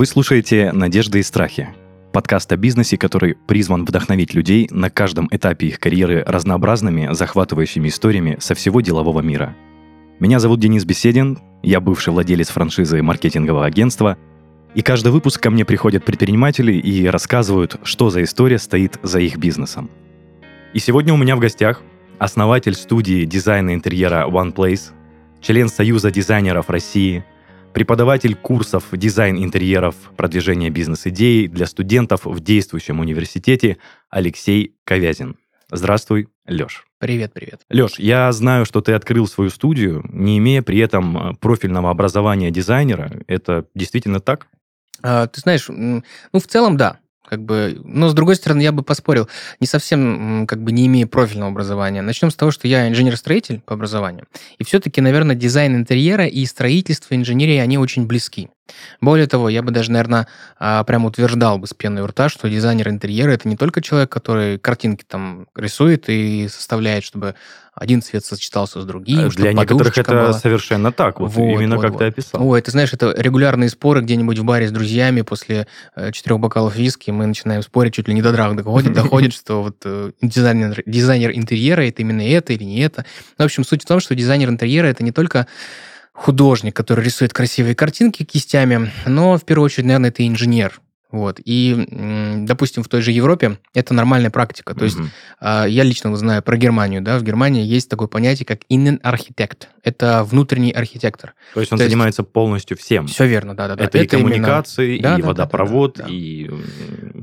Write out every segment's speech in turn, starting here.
Вы слушаете «Надежды и страхи» – подкаст о бизнесе, который призван вдохновить людей на каждом этапе их карьеры разнообразными, захватывающими историями со всего делового мира. Меня зовут Денис Беседин, я бывший владелец франшизы маркетингового агентства, и каждый выпуск ко мне приходят предприниматели и рассказывают, что за история стоит за их бизнесом. И сегодня у меня в гостях основатель студии дизайна интерьера OnePlace, член Союза дизайнеров России – преподаватель курсов дизайн интерьеров, продвижение бизнес-идей для студентов в действующем университете Алексей Ковязин. Здравствуй, Леш. Привет, привет. Леш, я знаю, что ты открыл свою студию, не имея при этом э, профильного образования дизайнера. Это действительно так? А, ты знаешь, ну, в целом, да как бы, но с другой стороны, я бы поспорил, не совсем, как бы, не имея профильного образования. Начнем с того, что я инженер-строитель по образованию, и все-таки, наверное, дизайн интерьера и строительство, инженерия, они очень близки. Более того, я бы даже, наверное, а, прям утверждал бы с пеной у рта, что дизайнер интерьера это не только человек, который картинки там рисует и составляет, чтобы один цвет сочетался с другим. А для некоторых это была. совершенно так, вот, вот именно вот, как вот. ты описал. Ой, ты знаешь, это регулярные споры где-нибудь в баре с друзьями после э, четырех бокалов виски, мы начинаем спорить, чуть ли не до драк доходит, доходит, что вот э, дизайнер, дизайнер интерьера это именно это или не это. В общем, суть в том, что дизайнер интерьера это не только художник, который рисует красивые картинки кистями, но в первую очередь, наверное, это инженер. Вот. И, допустим, в той же Европе это нормальная практика. То mm-hmm. есть а, я лично знаю про Германию. Да? В Германии есть такое понятие, как innenarchitekt. Это внутренний архитектор. То есть он То занимается есть... полностью всем. Все верно, да, да, да. Это, это и коммуникации, именно... и да, водопровод, да, да, да, и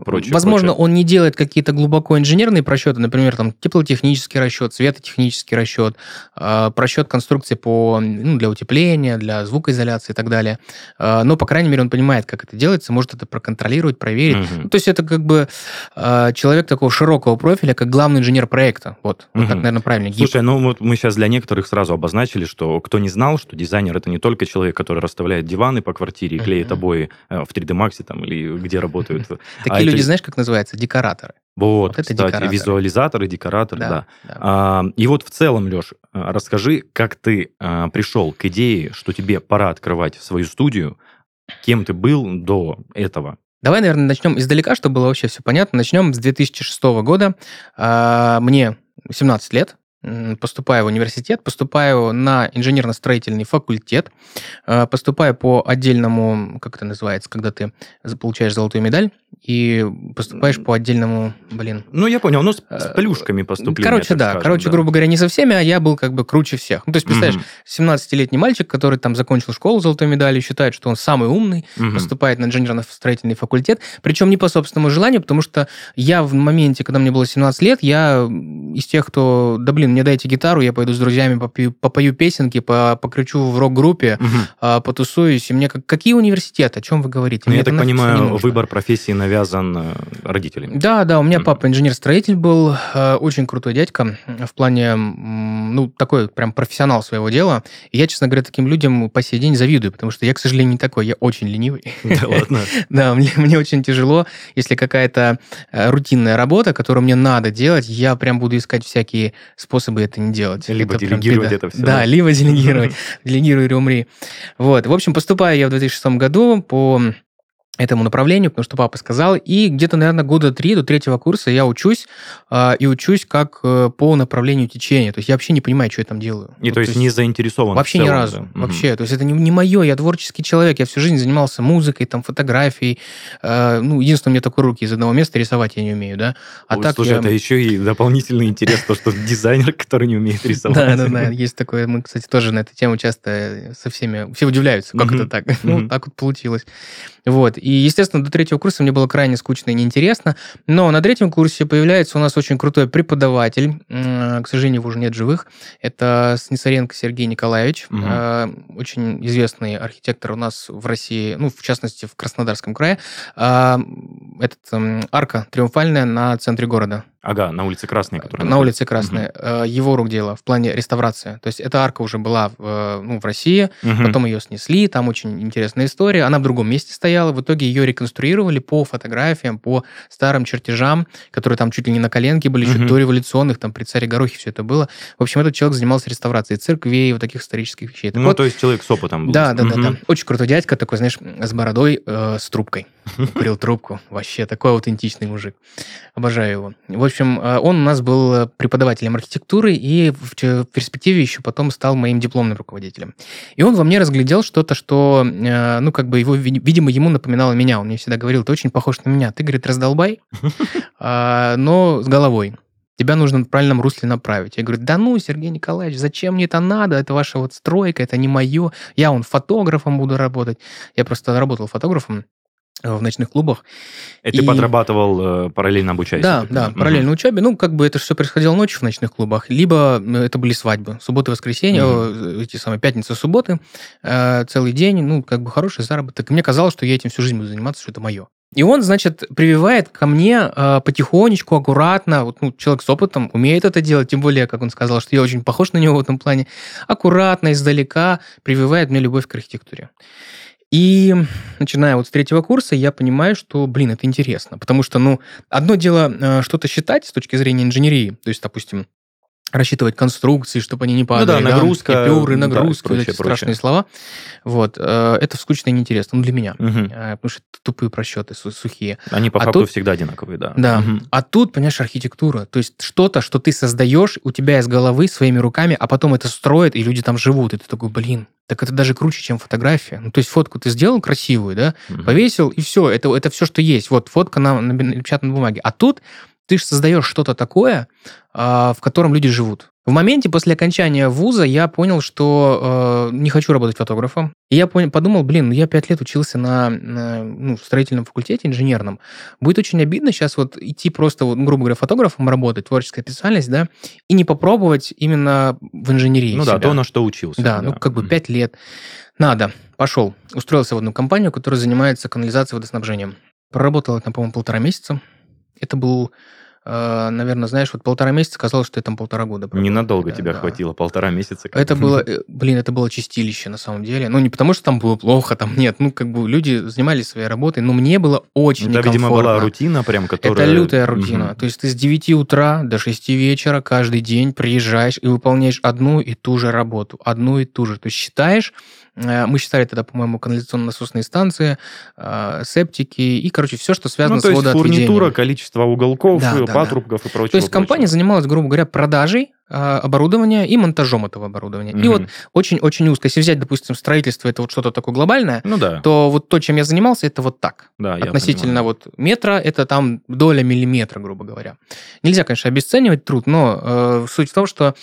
прочее. Возможно, прочее. он не делает какие-то глубоко инженерные просчеты, например, там теплотехнический расчет, светотехнический расчет, э, просчет конструкции по, ну, для утепления, для звукоизоляции и так далее. Э, но, по крайней мере, он понимает, как это делается, может это проконтролировать, проверить. Угу. Ну, то есть это как бы э, человек такого широкого профиля, как главный инженер проекта. Вот, угу. вот так, наверное, правильно. Слушай, ну вот мы сейчас для некоторых сразу обозначили, что кто не знал, что дизайнер это не только человек, который расставляет диваны по квартире и клеит обои э, в 3D Max там или где работают. Такие люди, знаешь, как называется? Декораторы. Вот, вот это кстати, декораторы. визуализаторы, декораторы, да. да. да. А, и вот в целом, Леш, а, расскажи, как ты а, пришел к идее, что тебе пора открывать свою студию, кем ты был до этого? Давай, наверное, начнем издалека, чтобы было вообще все понятно. Начнем с 2006 года. А, мне 17 лет, поступаю в университет, поступаю на инженерно-строительный факультет, а, поступаю по отдельному, как это называется, когда ты получаешь золотую медаль, и поступаешь по отдельному, блин. Ну, я понял, ну, с, с э, плюшками поступления. Короче, да, скажем, короче, да. грубо говоря, не со всеми, а я был как бы круче всех. Ну, то есть, представляешь, угу. 17-летний мальчик, который там закончил школу золотой медалью, считает, что он самый умный, угу. поступает на инженерно-строительный факультет, причем не по собственному желанию, потому что я в моменте, когда мне было 17 лет, я из тех, кто, да блин, мне дайте гитару, я пойду с друзьями попою, попою песенки, покричу в рок-группе, угу. потусуюсь, и мне как, какие университеты, о чем вы говорите? Ну, я так понимаю, выбор профессии навязан э, родителями. Да, да, у меня папа инженер-строитель был, э, очень крутой дядька в плане, ну, такой прям профессионал своего дела. И я, честно говоря, таким людям по сей день завидую, потому что я, к сожалению, не такой, я очень ленивый. Да ладно? Да, мне, мне очень тяжело, если какая-то э, рутинная работа, которую мне надо делать, я прям буду искать всякие способы это не делать. Либо это делегировать это все. Да, либо делегировать. Делегируй или умри. Вот. В общем, поступаю я в 2006 году по этому направлению, потому что папа сказал. И где-то, наверное, года три до третьего курса я учусь, э, и учусь как э, по направлению течения. То есть я вообще не понимаю, что я там делаю. И вот, то, есть то есть не заинтересован Вообще целом, ни разу. Да? Вообще. То есть это не, не мое, я творческий человек. Я всю жизнь занимался музыкой, там, фотографией. Э, ну, единственное, у меня только руки из одного места рисовать я не умею, да. А Ой, так слушай, я... это еще и дополнительный интерес, то, что дизайнер, который не умеет рисовать. Да, да, да, есть такое. Мы, кстати, тоже на эту тему часто со всеми... Все удивляются, как это так. Ну, так вот получилось. Вот. И, естественно, до третьего курса мне было крайне скучно и неинтересно. Но на третьем курсе появляется у нас очень крутой преподаватель. К сожалению, его уже нет живых. Это Снисаренко Сергей Николаевич. Угу. Очень известный архитектор у нас в России, ну, в частности, в Краснодарском крае. А, этот арка триумфальная на центре города. Ага, на улице Красной, которая... На улице Красной. Угу. Его рук дело в плане реставрации. То есть эта арка уже была в, ну, в России, угу. потом ее снесли, там очень интересная история. Она в другом месте стояла, в итоге ее реконструировали по фотографиям, по старым чертежам, которые там чуть ли не на коленке были, угу. чуть до революционных, там при царе Горохе все это было. В общем, этот человек занимался реставрацией церквей, вот таких исторических вещей. Так ну, вот, то есть человек с опытом был. Да, да, угу. да, да. Очень крутой дядька такой, знаешь, с бородой, э, с трубкой. Курил трубку. Вообще такой аутентичный мужик. Обожаю его. В общем, э, он у нас был преподавателем архитектуры и в перспективе еще потом стал моим дипломным руководителем. И он во мне разглядел что-то, что, э, ну, как бы его, видимо, ему напоминало меня. Он мне всегда говорил, ты очень похож на меня. Ты, говорит, раздолбай, а, но с головой. Тебя нужно в правильном русле направить. Я говорю, да ну, Сергей Николаевич, зачем мне это надо? Это ваша вот стройка, это не мое. Я он фотографом буду работать. Я просто работал фотографом Э, в ночных клубах. И, и... ты подрабатывал э, параллельно обучаясь? Да, да, параллельно угу. учебе. Ну, как бы это все происходило ночью в ночных клубах, либо э, это были свадьбы. Субботы, воскресенье, угу. эти самые пятницы, субботы, э, целый день, ну, как бы хороший заработок. И мне казалось, что я этим всю жизнь буду заниматься, что это мое. И он, значит, прививает ко мне э, потихонечку, аккуратно, вот, ну, человек с опытом умеет это делать, тем более, как он сказал, что я очень похож на него в этом плане, аккуратно, издалека прививает мне любовь к архитектуре. И начиная вот с третьего курса, я понимаю, что, блин, это интересно. Потому что, ну, одно дело э, что-то считать с точки зрения инженерии. То есть, допустим, рассчитывать конструкции, чтобы они не падали. Ну да, нагрузка. Да, купюры, нагрузки, да, прочее, эти прочее. страшные слова. Вот. Э, это скучно и неинтересно. Ну, для меня. Угу. Потому что это тупые просчеты, сухие. Они по а факту тут, всегда одинаковые, да. Да. Угу. А тут, понимаешь, архитектура. То есть что-то, что ты создаешь у тебя из головы своими руками, а потом это строят, и люди там живут. И ты такой, блин, так это даже круче, чем фотография. Ну, то есть фотку ты сделал красивую, да, угу. повесил, и все. Это, это все, что есть. Вот фотка на, на напечатанной бумаге. А тут ты же создаешь что-то такое, а, в котором люди живут. В моменте после окончания вуза я понял, что э, не хочу работать фотографом. И я понял, подумал, блин, ну я пять лет учился на, на ну, строительном факультете инженерном. Будет очень обидно сейчас вот идти просто, вот, грубо говоря, фотографом работать, творческая специальность, да, и не попробовать именно в инженерии Ну себя. да, то, на что учился. Да, да. ну как бы пять лет. Надо. Пошел. Устроился в одну компанию, которая занимается канализацией водоснабжением. Проработал там, по-моему, полтора месяца. Это был наверное, знаешь, вот полтора месяца казалось, что я там полтора года. Провел. Ненадолго да, тебя да. хватило, полтора месяца. Это было, э, блин, это было чистилище на самом деле. Ну, не потому, что там было плохо, там нет. Ну, как бы люди занимались своей работой, но мне было очень Это, видимо, была рутина прям, которая... Это лютая рутина. Угу. То есть ты с 9 утра до 6 вечера каждый день приезжаешь и выполняешь одну и ту же работу. Одну и ту же. То есть считаешь Э, мы считали тогда, по-моему, канализационно-насосные станции, э, септики и, короче, все, что связано ну, то с водоотведением. фурнитура, количество уголков, да, патрубков да. и прочего. То есть компания прочего. занималась, грубо говоря, продажей оборудования и монтажом этого оборудования. Mm-hmm. И вот очень-очень узко. Если взять, допустим, строительство, это вот что-то такое глобальное, ну, да. то вот то, чем я занимался, это вот так. Да, Относительно вот метра, это там доля миллиметра, грубо говоря. Нельзя, конечно, обесценивать труд, но э, суть в том, что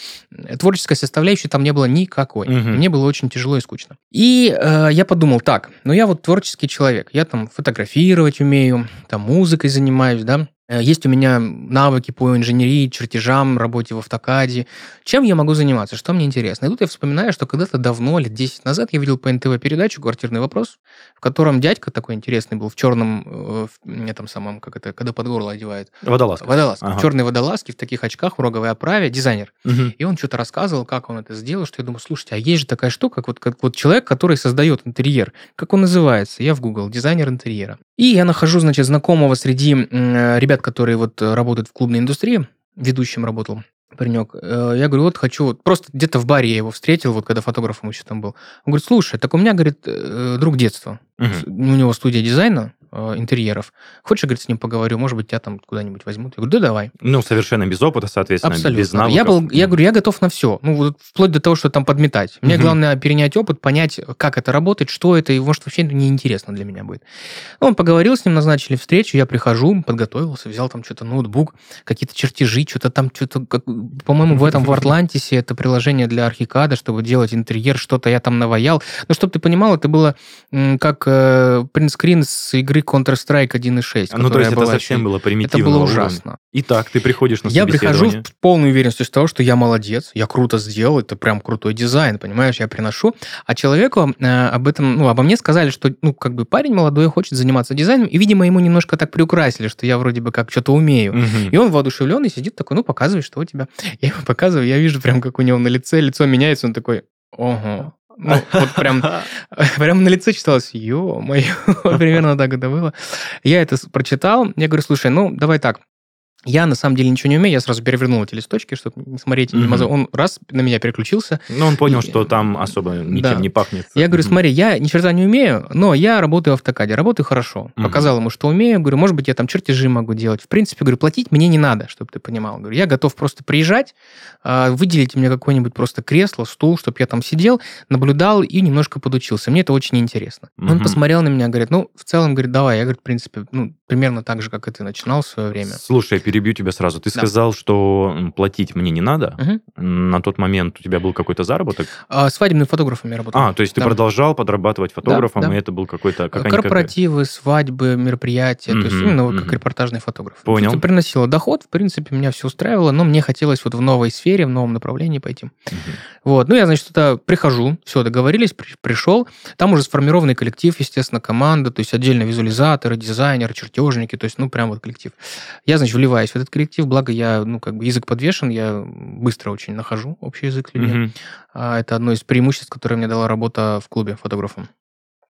творческой составляющей там не было никакой. Mm-hmm. Мне было очень тяжело и скучно. И э, я подумал, так, ну я вот творческий человек, я там фотографировать умею, там музыкой занимаюсь, да, Э, есть у меня навыки по инженерии, чертежам, работе в автокаде. Чем я могу заниматься? Что мне интересно? И тут я вспоминаю, что когда-то давно, лет 10 назад, я видел по НТВ передачу «Квартирный вопрос», в котором дядька такой интересный был в черном, э, в этом самом, как это, когда под горло одевает. Водолазка. Водолазка. Ага. Черные водолазки в таких очках, в роговой оправе, дизайнер. Угу. И он что-то рассказывал, как он это сделал, что я думаю, слушайте, а есть же такая штука, как вот, как вот человек, который создает интерьер. Как он называется? Я в Google, дизайнер интерьера. И я нахожу, значит, знакомого среди э, ребят, которые вот работают в клубной индустрии, ведущим работал паренек. Э, я говорю, вот хочу, вот просто где-то в баре я его встретил, вот когда фотографом еще там был. Он говорит, слушай, так у меня, говорит, э, друг детства. Угу. У него студия дизайна, Э, интерьеров. Хочешь, говорит, с ним поговорю, может быть, тебя там куда-нибудь возьмут. Я говорю, да, давай. Ну, совершенно без опыта, соответственно, Абсолютно. без навыков. Я, был, я говорю, я готов на все. Ну, вот вплоть до того, что там подметать. Мне главное перенять опыт, понять, как это работает, что это, и может, вообще неинтересно для меня будет. Ну, он поговорил с ним, назначили встречу, я прихожу, подготовился, взял там что-то ноутбук, какие-то чертежи, что-то там, что-то, как, по-моему, в этом, в Атлантисе, это приложение для архикада, чтобы делать интерьер, что-то я там наваял. Но, чтобы ты понимал, это было как э, принтскрин с игры Counter-Strike 1.6, Ну, то есть это совсем было Это примитивно. было ужасно. Итак, ты приходишь на Я прихожу в полной уверенности из того, что я молодец, я круто сделал, это прям крутой дизайн, понимаешь, я приношу. А человеку э, об этом, ну, обо мне сказали, что, ну, как бы парень молодой хочет заниматься дизайном, и, видимо, ему немножко так приукрасили, что я вроде бы как что-то умею. Мгм. И он воодушевленный сидит такой, ну, показывай, что у тебя. Я ему показываю, я вижу прям, как у него на лице, лицо меняется, он такой, ого. Ну, вот прям, прям на лице читалось, ё-моё, примерно так это было. Я это прочитал, я говорю, слушай, ну, давай так, я на самом деле ничего не умею, я сразу перевернул эти листочки, чтобы не смотреть. не мазал. Он раз на меня переключился. Ну, он понял, И- что там особо ничем Да. не пахнет. Я говорю, смотри, я ни черта не умею, но я работаю в автокаде, работаю хорошо. Мгм. Показал ему, что умею. Говорю, может быть, я там чертежи могу делать. В принципе, говорю, платить мне не надо, чтобы ты понимал. Говорю, я готов просто приезжать, а, выделите мне какое-нибудь просто кресло, стул, чтобы я там сидел, наблюдал и немножко подучился. Мне это очень интересно. Он Мгм. посмотрел на меня, говорит, ну, в целом, говорит, давай. Я, говорю, в принципе, ну, примерно так же, как и ты начинал в свое время. Слушай, перебью тебя сразу. Ты Да. сказал, что платить мне не надо. Мгм. На тот момент у тебя был какой-то заработок. А, свадебным фотографом я работал. А, то есть ты Да. продолжал подрабатывать фотографом, да. и это был какой-то... Как они- Корпоративы, свадьбы, мероприятия, то есть именно вот как репортажный фотограф. Понял. Это приносило доход, в принципе, меня все устраивало, но мне хотелось вот в новой сфере, в новом направлении пойти. Мгм. Вот, ну я, значит, туда прихожу, все, договорились, при- пришел, там уже сформированный коллектив, естественно, команда, то есть отдельно визуализаторы, дизайнеры, чертежники, то есть, ну, прям вот коллектив. Я, значит, вливаюсь в этот коллектив, благо я, ну, как бы язык подвешен, я быстро очень нахожу общий язык людьми. Мгм. А, Это одно из преимуществ, которое мне дала работа в клубе фотографом.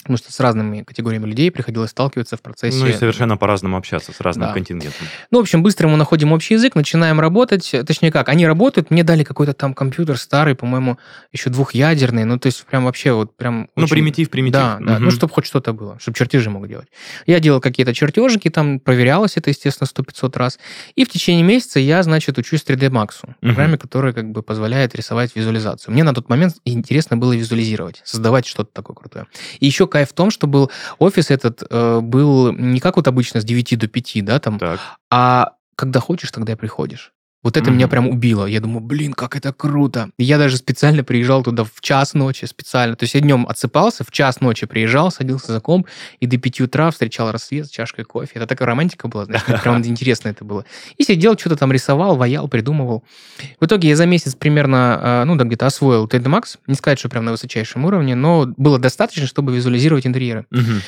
Потому что с разными категориями людей приходилось сталкиваться в процессе. Ну и совершенно по-разному общаться с разным Да. контингентом. Ну, в общем, быстро мы находим общий язык, начинаем работать. Точнее как, они работают, мне дали какой-то там компьютер старый, по-моему, еще двухъядерный. Ну, то есть прям вообще вот прям... Ну, очень- примитив, примитив. Да, да, ну, Мгм. чтобы хоть что-то было, чтобы чертежи мог делать. Я делал какие-то чертежики, там проверялось это, естественно, 100-500 раз. И в течение месяца я, значит, учусь 3D Max, Мгм. программе, которая как бы позволяет рисовать визуализацию. Мне на тот момент интересно было визуализировать, создавать что-то такое крутое. И еще кайф в том, что был офис этот э, был не как вот обычно с 9 до 5, да, там, Так. а когда хочешь, тогда и приходишь. Вот это меня Мгм. прям убило. Я думаю, блин, как это круто. Я даже специально приезжал туда в час ночи, специально. То есть я днем отсыпался, в час ночи приезжал, садился за комп, и до 5 утра встречал рассвет с чашкой кофе. Это такая романтика была, знаешь, прям интересно это было. И сидел, что-то там рисовал, ваял, придумывал. В итоге я за месяц примерно, э, ну, да, где-то освоил 3D Max. Не сказать, что прям на высочайшем уровне, но было достаточно, чтобы визуализировать интерьеры. Мгм.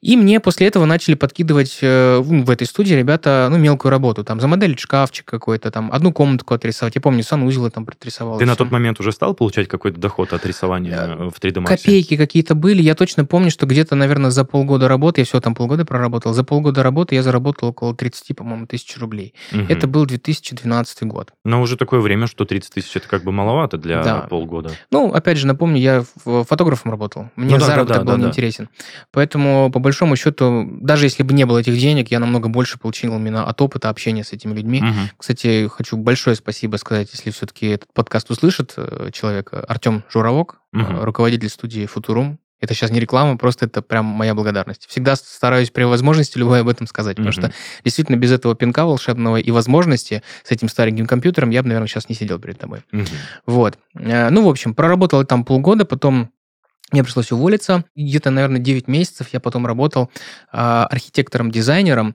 И мне после этого начали подкидывать э, в этой студии ребята, ну, мелкую работу. Там замоделить шкафчик какой-то, там одну комнатку отрисовать. Я помню, санузел там отрисовал. Ты на тот момент уже стал получать какой-то доход от рисования Э, в 3D Max? Копейки какие-то были. Я точно помню, что где-то, наверное, за полгода работы, я все там полгода проработал, за полгода работы я заработал около 30, по-моему, тысяч рублей. Мгм. Это был 2012 год. Но уже такое время, что 30 тысяч это как бы маловато для Да. полгода. Ну, опять же, напомню, я фотографом работал. Мне Ну да, заработок да, был да, да. неинтересен. Поэтому, по большому счету, даже если бы не было этих денег, я намного больше получил именно от опыта общения с этими людьми. Мгм. Кстати, хочу большое спасибо сказать, если все-таки этот подкаст услышит э, человек, э, Артем Журавок, Мгм. руководитель студии «Футурум». Это сейчас не реклама, просто это прям моя благодарность. Всегда стараюсь при возможности любой об этом сказать, потому Мгм. что действительно без этого пинка волшебного и возможности с этим стареньким компьютером я бы, наверное, сейчас не сидел перед тобой. Мгм. Вот. Ну, в общем, проработал там полгода, потом мне пришлось уволиться. Где-то, наверное, 9 месяцев я потом работал а, архитектором-дизайнером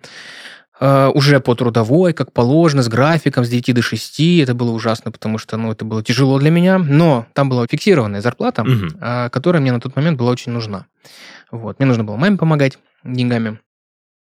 а, уже по трудовой, как положено, с графиком, с 9 до 6. Это было ужасно, потому что, ну, это было тяжело для меня. Но там была фиксированная зарплата, Мгм. а, которая мне на тот момент была очень нужна. Вот. Мне нужно было маме помогать деньгами.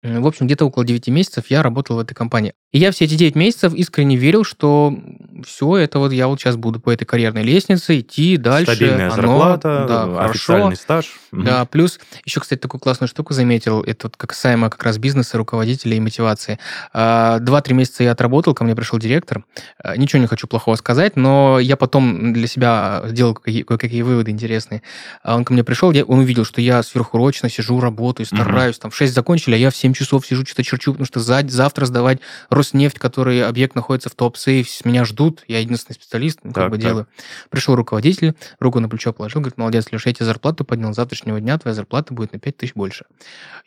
В общем, где-то около 9 месяцев я работал в этой компании. И я все эти 9 месяцев искренне верил, что все, это вот я вот сейчас буду по этой карьерной лестнице идти дальше. Стабильная оно, зарплата, да, э, хорошо. официальный стаж. Да, плюс еще, кстати, такую классную штуку заметил, это вот касаемо как раз бизнеса, руководителя и мотивации. А, Два-три месяца я отработал, ко мне пришел директор. А, Ничего не хочу плохого сказать, но я потом для себя сделал какие- кое-какие выводы интересные. А Он ко мне пришел, я- он увидел, что я сверхурочно сижу, работаю, стараюсь. Там в 6 закончили, а я в 7 часов сижу, что-то черчу, потому что за- завтра сдавать Роснефть, который объект находится в топ-сейф, меня ждут, я единственный специалист, ну, как Так, бы так. делаю. Пришел руководитель, руку на плечо положил, говорит, молодец, Леша, я тебе зарплату поднял, с завтрашнего дня твоя зарплата будет на 5 тысяч больше.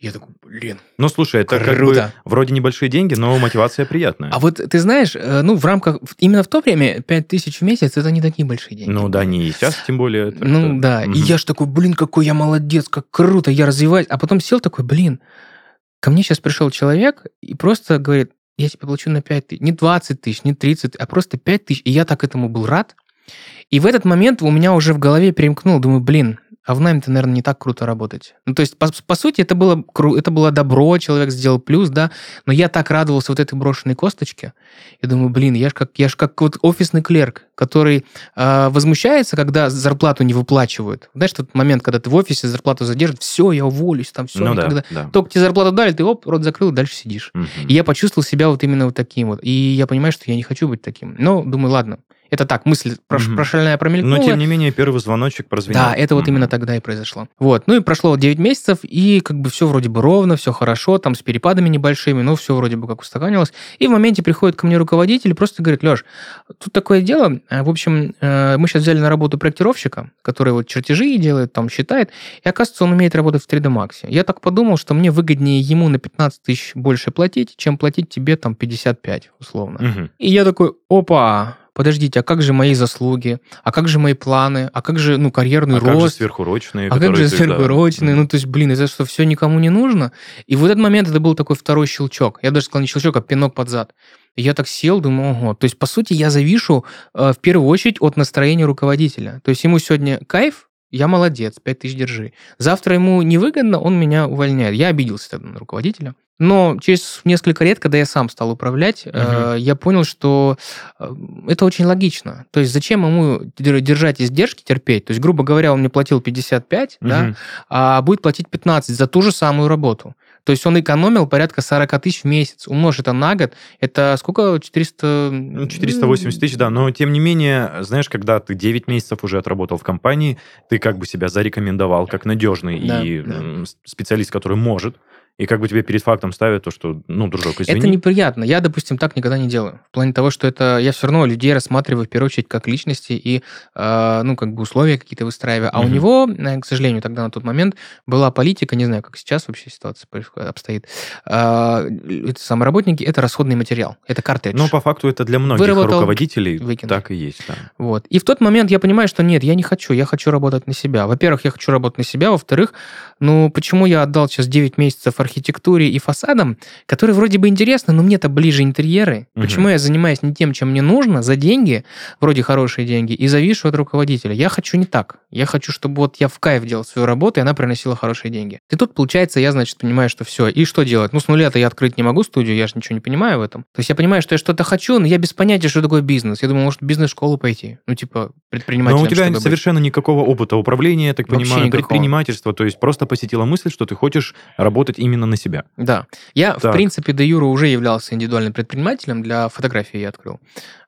Я такой, блин, Ну, слушай, это как бы Круто. вроде небольшие деньги, но мотивация приятная. А вот ты знаешь, э, ну, в рамках, именно в то время 5 тысяч в месяц это не такие большие деньги. Ну да, не сейчас, тем более. так Ну что- да, и Мгм. я ж такой, блин, какой я молодец, как круто, я развиваюсь. А потом сел такой, блин, ко мне сейчас пришел человек и просто говорит, я тебе плачу на 5 тысяч, не 20 тысяч, не 30, а просто 5 тысяч. И я так этому был рад. И в этот момент у меня уже в голове перемкнул, думаю, блин, а в найме-то, наверное, не так круто работать. Ну, то есть, по, по сути, это было, это было добро, человек сделал плюс, да, но я так радовался вот этой брошенной косточке. Я думаю, блин, я ж как, я ж как вот офисный клерк, который э, возмущается, когда зарплату не выплачивают. Знаешь, тот момент, когда ты в офисе зарплату задержат, все, я уволюсь, там все. Ну, да, да. Только тебе зарплату дали, ты оп, рот закрыл, дальше сидишь. Мгм. И я почувствовал себя вот именно вот таким вот. И я понимаю, что я не хочу быть таким. Но думаю, ладно, это так, мысль прош- Мгм. прошальная промелькнула. Но, тем не менее, первый звоночек прозвенел. Да, это вот Мгм. именно тогда и произошло. Вот. Ну и прошло вот 9 месяцев, и как бы все вроде бы ровно, все хорошо, там с перепадами небольшими, но все вроде бы как устаканилось. И в моменте приходит ко мне руководитель и просто говорит, Леш, тут такое дело, э, в общем, э, мы сейчас взяли на работу проектировщика, который вот чертежи делает, там считает, и оказывается, он умеет работать в 3D Max. Я так подумал, что мне выгоднее ему на 15 тысяч больше платить, чем платить тебе там 55, условно. Мгм. И я такой, опа, подождите, а как же мои заслуги? А как же мои планы? А как же, ну, карьерный А как же рост? сверхурочные? а как же ты- да. сверхурочные? Ну, то есть, блин, это что, все никому не нужно? И в этот момент это был такой второй щелчок. Я даже сказал не щелчок, а пинок под зад. Я так сел, думаю, ого. То есть, по сути, я завишу э, в первую очередь от настроения руководителя. То есть, ему сегодня кайф, я молодец, 5 тысяч держи. Завтра ему невыгодно, он меня увольняет. Я обиделся тогда на руководителя. Но через несколько лет, когда я сам стал управлять, э, я понял, что э, это очень логично. То есть зачем ему дер- держать издержки, терпеть? То есть, грубо говоря, он мне платил 55, да, Мгм. а будет платить 15 за ту же самую работу. То есть он экономил порядка 40 тысяч в месяц. Умножь это на год, это сколько? 400... Ну, 480 тысяч, да, но тем не менее, знаешь, когда ты 9 месяцев уже отработал в компании, ты как бы себя зарекомендовал как надежный Да, и да. специалист, который может, и как бы тебе перед фактом ставят то, что, ну, дружок, извини. Это неприятно. Я, допустим, так никогда не делаю. В плане того, что это я все равно людей рассматриваю в первую очередь как личности и, э, ну, как бы условия какие-то выстраиваю. А у Мгм. него, э, к сожалению, тогда на тот момент была политика, не знаю, как сейчас вообще ситуация обстоит. Э, это самые работники, это расходный материал, это картридж. Но по факту это для многих Выработал, руководителей выкинул. так и есть, да. Вот. И в тот момент я понимаю, что нет, я не хочу, я хочу работать на себя. Во-первых, я хочу работать на себя. Во-вторых, ну, почему я отдал сейчас 9 месяцев архитектуре и фасадам, которые вроде бы интересны, но мне-то ближе интерьеры. Мгм. Почему я занимаюсь не тем, чем мне нужно, за деньги, вроде хорошие деньги, и завишу от руководителя. Я хочу не так. Я хочу, чтобы вот я в кайф делал свою работу, и она приносила хорошие деньги. И тут, получается, я, значит, понимаю, что все. И что делать? Ну, с нуля-то я открыть не могу студию, я же ничего не понимаю в этом. То есть я понимаю, что я что-то хочу, но я без понятия, что такое бизнес. Я думаю, может, в бизнес-школу пойти. Ну, типа, предпринимателем, Но у тебя чтобы быть. совершенно никакого опыта управления, я так Вообще понимаю, никакого. предпринимательства, то есть просто посетила мысль, что ты хочешь работать именно на себя. Да. Я, в Так. принципе, до Юра уже являлся индивидуальным предпринимателем, для фотографии я открыл.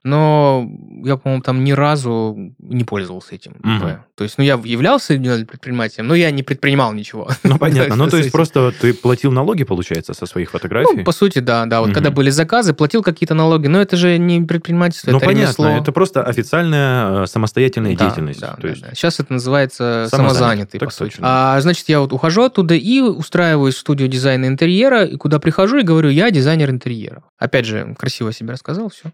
Но я, по-моему, там ни разу не пользовался этим. ИП. То есть, ну, я являлся индивидуальным предпринимателем, но я не предпринимал ничего. Ну, понятно. Ну, то есть просто ты платил налоги, получается, со своих фотографий? Ну, по сути, да, да. Вот когда были заказы, платил какие-то налоги, но это же не предпринимательство, Ну, это понятно, ремесло. это просто официальная э, самостоятельная Да, деятельность. Да, да, есть, да. Сейчас это называется Самозанятый, по сути. А, значит, я вот ухожу оттуда и устраиваюсь в студию дизайна интерьера, и куда прихожу и говорю, я дизайнер интерьера. Опять же, красиво себе рассказал, все.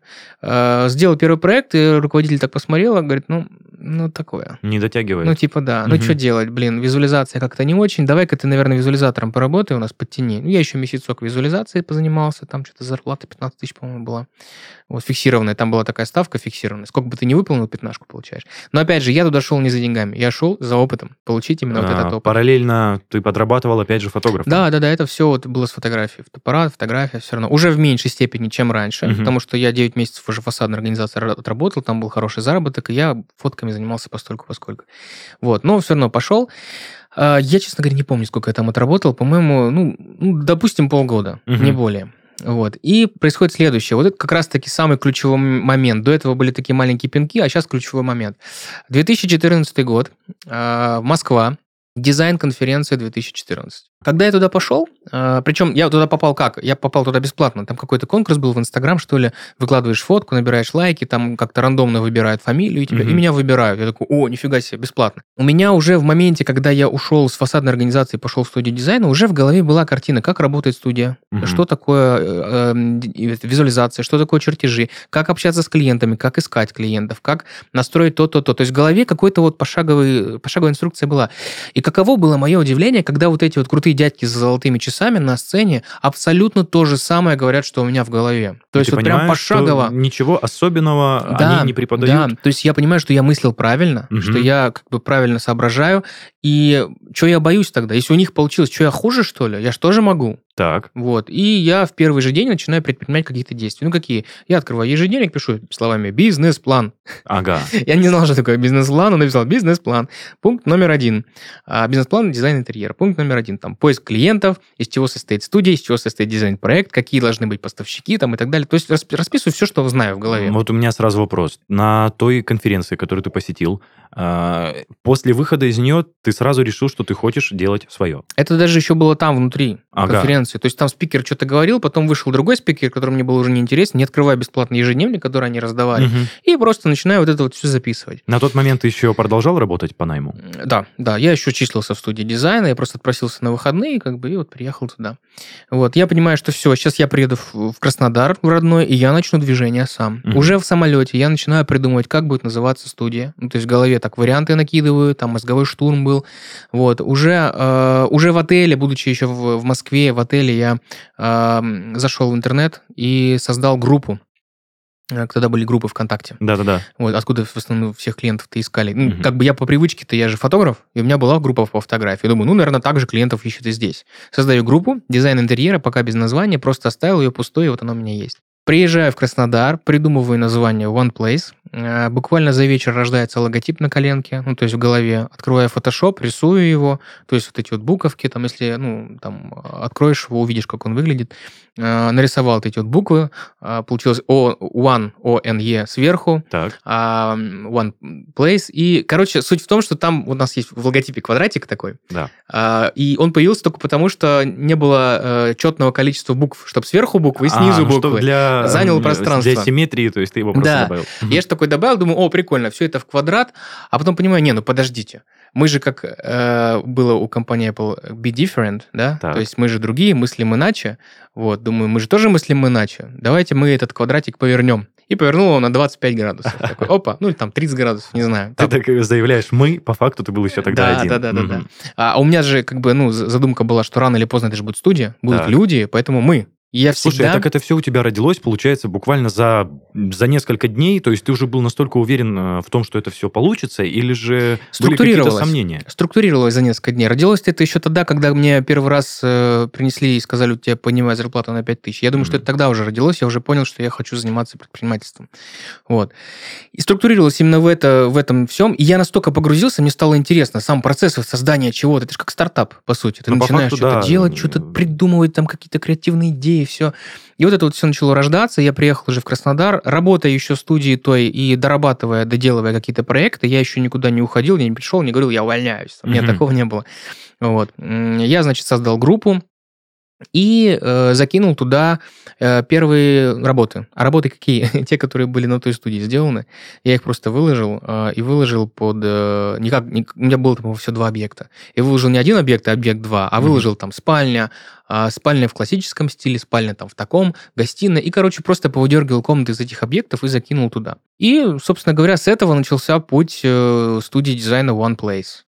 Сделал первый проект, и руководитель так посмотрел, говорит, ну, ну такое. не дотягивает. Ну, типа, да. Ну, Мгм. что делать, блин, визуализация как-то не очень. Давай-ка ты, наверное, визуализатором поработай у нас, подтяни. Ну, я еще месяцок визуализацией позанимался, там что-то зарплата 15 тысяч, по-моему, была. Вот, фиксированная. Там была такая ставка фиксированная. Сколько бы ты не выполнил, пятнашку получаешь. Но, опять же, я туда шел не за деньгами. Я шел за опытом. Получить именно вот А, этот опыт. Параллельно ты подрабатывал, опять же, фотографом. Да, да, да, это все вот было с фотографией. Фотоаппарат, фотография, все равно. Уже в меньшей степени, чем раньше, Мгм. потому что я 9 месяцев уже фасадной организации ра- отработал, там был хороший заработок, и я фотками занимался постольку поскольку. Вот, но все равно пошел. А, Я, честно говоря, не помню, сколько я там отработал. По-моему, ну, ну, допустим, полгода, Мгм. не более. Вот. И происходит следующее. Вот это как раз-таки самый ключевой момент. До этого были такие маленькие пинки, а сейчас ключевой момент. 2014 год, а, Москва, дизайн-конференция 2014. Когда я туда пошел, а, причем я туда попал как? Я попал туда бесплатно. Там какой-то конкурс был в Инстаграм, что ли. Выкладываешь фотку, набираешь лайки, там как-то рандомно выбирают фамилию, и, тебя, и Мгм. меня выбирают. Я такой, о, нифига себе, бесплатно. У меня уже в моменте, когда я ушел с фасадной организации и пошел в студию дизайна, уже в голове была картина, как работает студия, Мгм. что такое э, э, ди- визуализация, что такое чертежи, как общаться с клиентами, как искать клиентов, как настроить то-то, то. То есть в голове какой-то вот пошаговый, пошаговая инструкция была. И каково было мое удивление, когда вот эти вот крутые дядьки с золотыми часами на сцене абсолютно то же самое говорят, что у меня в голове. То И есть вот прям пошагово. Ничего особенного Да, они не преподают. Да, то есть я понимаю, что я мыслил правильно, Мгм. что я как бы правильно соображаю, и что я боюсь тогда? Если у них получилось, что я хуже, что ли? Я же тоже могу. Так, Вот. И я в первый же день начинаю предпринимать какие-то действия. Ну, какие? Я открываю ежедневник, пишу словами «бизнес-план». ага. Я не знал, что такое бизнес-план, он написал «бизнес-план». Пункт номер один. А, Бизнес-план – дизайн интерьера. Пункт номер один. Там поиск клиентов, из чего состоит студия, из чего состоит дизайн-проект, какие должны быть поставщики там и так далее. То есть расп- расписываю все, что знаю в голове. Вот у меня сразу вопрос. На той конференции, которую ты посетил, а, после выхода из нее ты сразу решил, что ты хочешь делать свое. Это даже еще было там, внутри Ага. конференции. То есть там спикер что-то говорил, потом вышел другой спикер, который мне был уже неинтересен, не открывая бесплатный ежедневник, который они раздавали, Мгм. и просто начинаю вот это вот все записывать. На тот момент ты еще продолжал работать по найму? Да, да, я еще числился в студии дизайна, я просто отпросился на выходные, как бы, и вот приехал туда. Вот, я понимаю, что все, сейчас я приеду в, Краснодар, в родной, и я начну движение сам. Мгм. Уже в самолете я начинаю придумывать, как будет называться студия. Ну, то есть в голове так варианты накидываю, там мозговой штурм был. Вот, уже, э, уже в отеле, будучи еще в, в Москве, в отеле я э, зашел в интернет и создал группу. Э, Тогда были группы ВКонтакте. Да-да-да. Вот, откуда в основном всех клиентов-то искали. Ну, Мгм. как бы я по привычке-то, я же фотограф, и у меня была группа по фотографии. Думаю, ну, наверное, так же клиентов ищут и здесь. Создаю группу, дизайн интерьера, пока без названия, просто оставил ее пустой, и вот она у меня есть. Приезжаю в Краснодар, придумываю название One Place. Э, Буквально за вечер рождается логотип на коленке, ну, то есть в голове. Открываю Photoshop, рисую его, то есть вот эти вот буковки, там, если, ну, там, э, откроешь его, увидишь, как он выглядит. Э, Нарисовал вот эти вот буквы, получилось O, One, O, N, E сверху, Так. а, One Place. И, короче, суть в том, что там у нас есть в логотипе квадратик такой, Да. а, и он появился только потому, что не было четного количества букв, чтобы сверху буквы и снизу А, ну, буквы. для, Занял м, пространство. Для симметрии, то есть ты его просто Да. добавил. Я же такой добавил, думаю, о, прикольно, все это в квадрат, а потом понимаю, не, ну подождите, мы же как э, было у компании Apple be different, да, Так. то есть мы же другие, мыслим иначе, вот, думаю, мы же тоже мыслим иначе, давайте мы этот квадратик повернем. И повернул его на 25 градусов. Такой, опа, ну или там 30 градусов, не знаю. Ты так заявляешь «мы», по факту ты был еще тогда да, один. Да, да, да, да. А у меня же как бы, ну, задумка была, что рано или поздно это же будет студия, будут люди, поэтому мы. И я Слушай, всегда... а так это все у тебя родилось, получается, буквально за, за несколько дней? То есть ты уже был настолько уверен э, в том, что это все получится, или же были Структурировалось. сомнения? Структурировалось за несколько дней. Родилось это еще тогда, когда мне первый раз э, принесли и сказали, у тебя поднимая зарплату на 5 тысяч. Я думаю, что Мгм. это тогда уже родилось, я уже понял, что я хочу заниматься предпринимательством. Вот. И структурировалось именно в, это, в этом всем. И я настолько погрузился, мне стало интересно. Сам процесс создания чего-то. Это же как стартап, по сути. Ты Ну, по начинаешь факту, что-то да. делать, что-то придумывать, там какие-то креативные идеи, все. И вот это вот все начало рождаться. Я приехал уже в Краснодар, работая еще в студии той и дорабатывая, доделывая какие-то проекты, я еще никуда не уходил, я не пришел, не говорил, я увольняюсь. У меня такого не было. Вот. Я, значит, создал группу и э, закинул туда э, первые работы. А работы какие? Те, которые были на той студии сделаны. Я их просто выложил э, и выложил под... э, никак, ни- у меня было там все два объекта. Я выложил не один объект, а объект два, а выложил там спальня, а, спальня в классическом стиле, спальня там в таком, гостиная. И, короче, просто повыдергивал комнаты из этих объектов и закинул туда. И, собственно говоря, с этого начался путь э, студии дизайна One Place.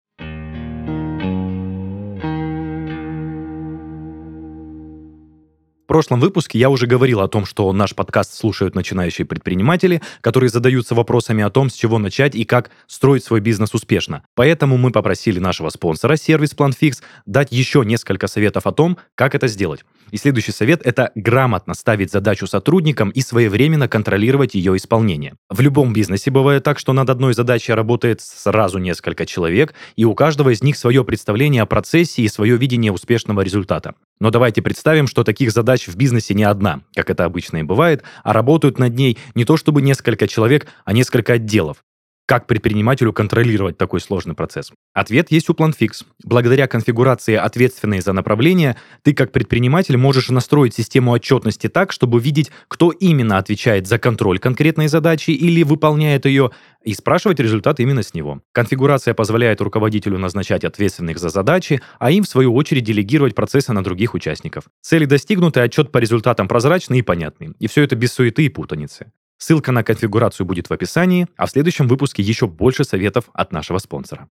В прошлом выпуске я уже говорил о том, что наш подкаст слушают начинающие предприниматели, которые задаются вопросами о том, с чего начать и как строить свой бизнес успешно. Поэтому мы попросили нашего спонсора, сервис PlanFix, дать еще несколько советов о том, как это сделать. И следующий совет – это грамотно ставить задачу сотрудникам и своевременно контролировать ее исполнение. В любом бизнесе бывает так, что над одной задачей работает сразу несколько человек, и у каждого из них свое представление о процессе и свое видение успешного результата. Но давайте представим, что таких задач в бизнесе не одна, как это обычно и бывает, а работают над ней не то чтобы несколько человек, а несколько отделов. Как предпринимателю контролировать такой сложный процесс? Ответ есть у PlanFix. Благодаря конфигурации, ответственной за направление, ты как предприниматель можешь настроить систему отчетности так, чтобы видеть, кто именно отвечает за контроль конкретной задачи или выполняет ее, и спрашивать результат именно с него. Конфигурация позволяет руководителю назначать ответственных за задачи, а им, в свою очередь, делегировать процессы на других участников. Цели достигнуты, отчет по результатам прозрачный и понятный. И все это без суеты и путаницы. Ссылка на конфигурацию будет в описании, а в следующем выпуске еще больше советов от нашего спонсора.